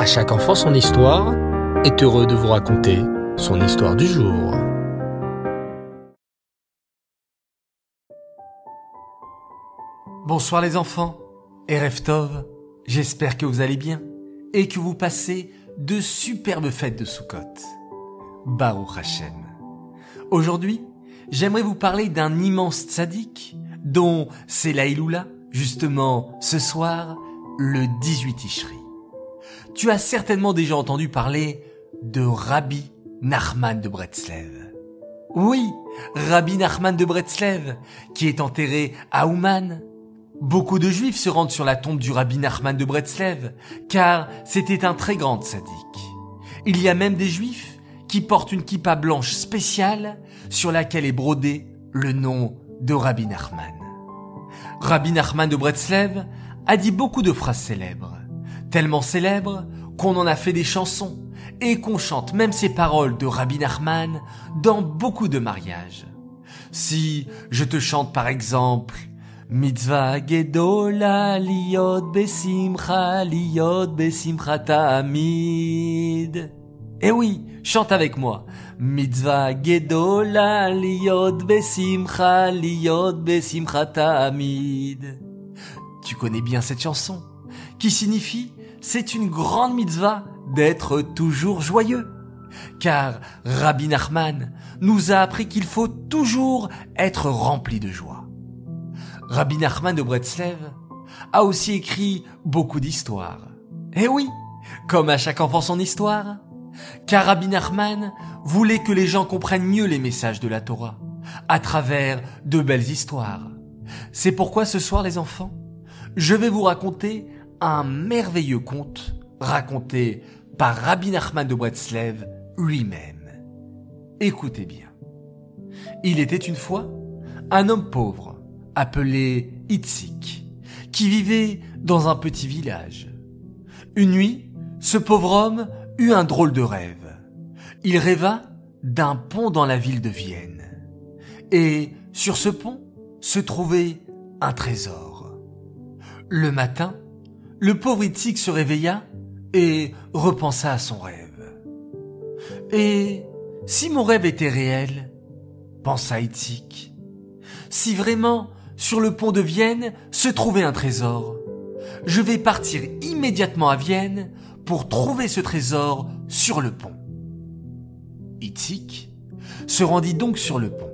À chaque enfant son histoire est heureux de vous raconter son histoire du jour. Bonsoir les enfants, Erev Tov, j'espère que vous allez bien et que vous passez de superbes fêtes de Sukkot. Baruch Hashem. Aujourd'hui, j'aimerais vous parler d'un immense tzaddik dont c'est la justement ce soir, le 18 Tishri. Tu as certainement déjà entendu parler de Rabbi Nachman de Bretzlev. Oui, Rabbi Nachman de Bretzlev, qui est enterré à Ouman. Beaucoup de juifs se rendent sur la tombe du Rabbi Nachman de Bretzlev, car c'était un très grand sadique. Il y a même des juifs qui portent une kippa blanche spéciale sur laquelle est brodé le nom de Rabbi Nachman. Rabbi Nachman de Bretzlev a dit beaucoup de phrases célèbres, tellement célèbres qu'on en a fait des chansons et qu'on chante même ces paroles de Rabbi Nachman dans beaucoup de mariages. Si je te chante par exemple Mitzvah gedola liot besimcha liot besimcha tamid. Eh oui, chante avec moi. Mitzvah gedola liot besimcha liot besimcha tamid. Tu connais bien cette chanson, qui signifie c'est une grande mitzvah d'être toujours joyeux. Car Rabbi Nachman nous a appris qu'il faut toujours être rempli de joie. Rabbi Nachman de Bretzlev a aussi écrit beaucoup d'histoires. Eh oui, comme à chaque enfant son histoire. Car Rabbi Nachman voulait que les gens comprennent mieux les messages de la Torah à travers de belles histoires. C'est pourquoi ce soir les enfants, je vais vous raconter un merveilleux conte raconté par Rabbi Nachman de Bretzlev lui-même. Écoutez bien. Il était une fois un homme pauvre appelé Itzik qui vivait dans un petit village. Une nuit, ce pauvre homme eut un drôle de rêve. Il rêva d'un pont dans la ville de Vienne. Et sur ce pont se trouvait un trésor. Le matin, le pauvre Itzik se réveilla et repensa à son rêve. Et si mon rêve était réel, pensa Itzik, si vraiment sur le pont de Vienne se trouvait un trésor, je vais partir immédiatement à Vienne pour trouver ce trésor sur le pont. Itzik se rendit donc sur le pont.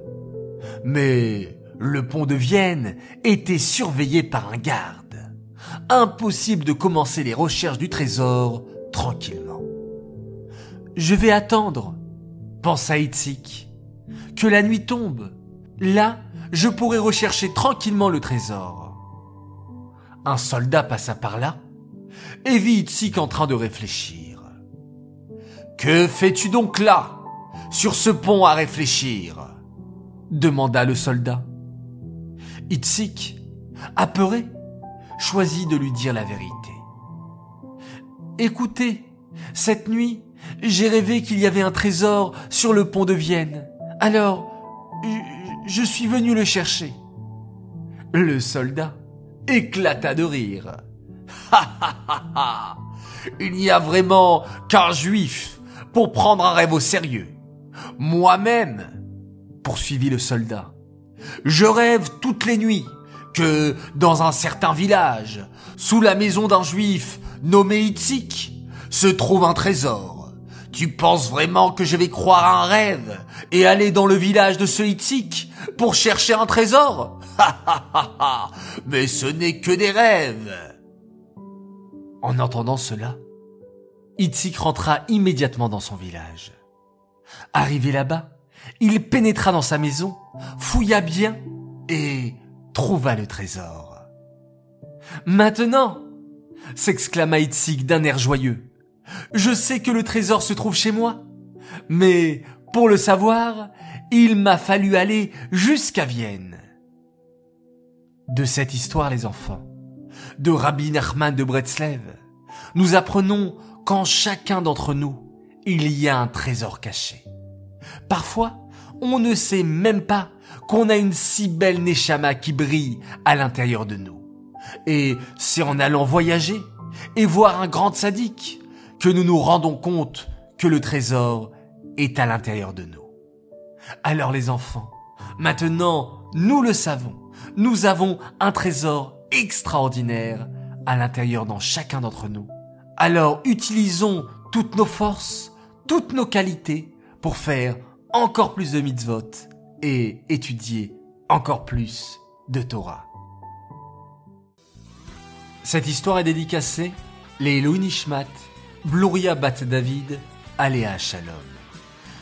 Mais le pont de Vienne était surveillé par un garde. Impossible de commencer les recherches du trésor tranquillement. Je vais attendre, pensa Itzik, que la nuit tombe. Là, je pourrai rechercher tranquillement le trésor. Un soldat passa par là et vit Itzik en train de réfléchir. Que fais-tu donc là, sur ce pont à réfléchir? demanda le soldat. Itzik, apeuré, choisit de lui dire la vérité. Écoutez, cette nuit, j'ai rêvé qu'il y avait un trésor sur le pont de Vienne. Alors, je suis venu le chercher. Le soldat éclata de rire. Ha ha ha ha Il n'y a vraiment qu'un juif pour prendre un rêve au sérieux. Moi-même, poursuivit le soldat, je rêve toutes les nuits que dans un certain village, sous la maison d'un juif nommé Itzik, se trouve un trésor. Tu penses vraiment que je vais croire à un rêve et aller dans le village de ce Itzik pour chercher un trésor? Mais ce n'est que des rêves. En entendant cela, Itzik rentra immédiatement dans son village. Arrivé là-bas, il pénétra dans sa maison, fouilla bien et trouva le trésor. Maintenant, s'exclama Itzik d'un air joyeux, je sais que le trésor se trouve chez moi, mais pour le savoir, il m'a fallu aller jusqu'à Vienne. De cette histoire, les enfants, de Rabbi Nachman de Bretzlev, nous apprenons qu'en chacun d'entre nous, il y a un trésor caché. Parfois, on ne sait même pas qu'on a une si belle Neshama qui brille à l'intérieur de nous. Et c'est en allant voyager et voir un grand sadique que nous nous rendons compte que le trésor est à l'intérieur de nous. Alors les enfants, maintenant, nous le savons, nous avons un trésor extraordinaire à l'intérieur dans chacun d'entre nous. Alors utilisons toutes nos forces, toutes nos qualités pour faire encore plus de mitzvot et étudier encore plus de Torah. Cette histoire est dédicacée les Nishmat, Bluria Bat David, Aléa Shalom.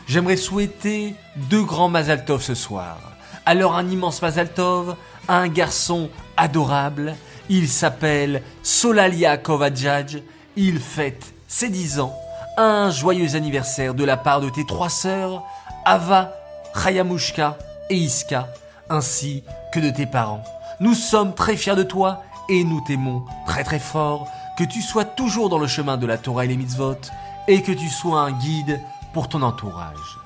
J'aimerais souhaiter deux grands Mazal Tov ce soir. Alors un immense Mazal Tov à un garçon adorable. Il s'appelle Solalia Kovadjadj. Il fête ses dix ans. Un joyeux anniversaire de la part de tes trois sœurs, Ava, Chayamushka et Iska, ainsi que de tes parents. Nous sommes très fiers de toi et nous t'aimons très très fort, que tu sois toujours dans le chemin de la Torah et les mitzvot, et que tu sois un guide pour ton entourage.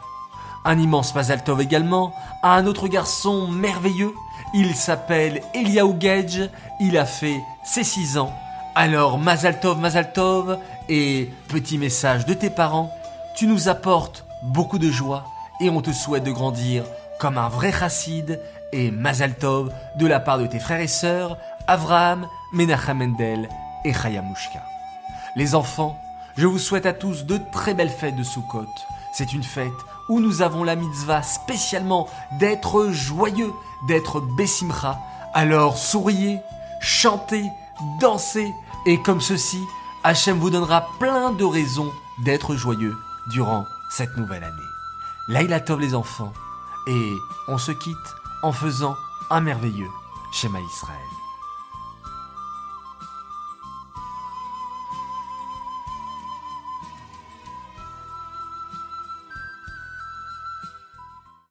Un immense Mazal Tov également à un autre garçon merveilleux. Il s'appelle Eliaou Gedge. Il a fait ses 6 ans. Alors Mazal Tov, Mazal Tov, et petit message de tes parents, tu nous apportes beaucoup de joie et on te souhaite de grandir comme un vrai chassid et Mazal Tov de la part de tes frères et sœurs, Avraham, Menachem Mendel et Chayamushka. Les enfants, je vous souhaite à tous de très belles fêtes de Sukkot. C'est une fête où nous avons la mitzvah spécialement d'être joyeux, d'être Bessimcha. Alors souriez, chantez, dansez, et comme ceci, Hachem vous donnera plein de raisons d'être joyeux durant cette nouvelle année. Laïla Tov les enfants, et on se quitte en faisant un merveilleux schéma Israël.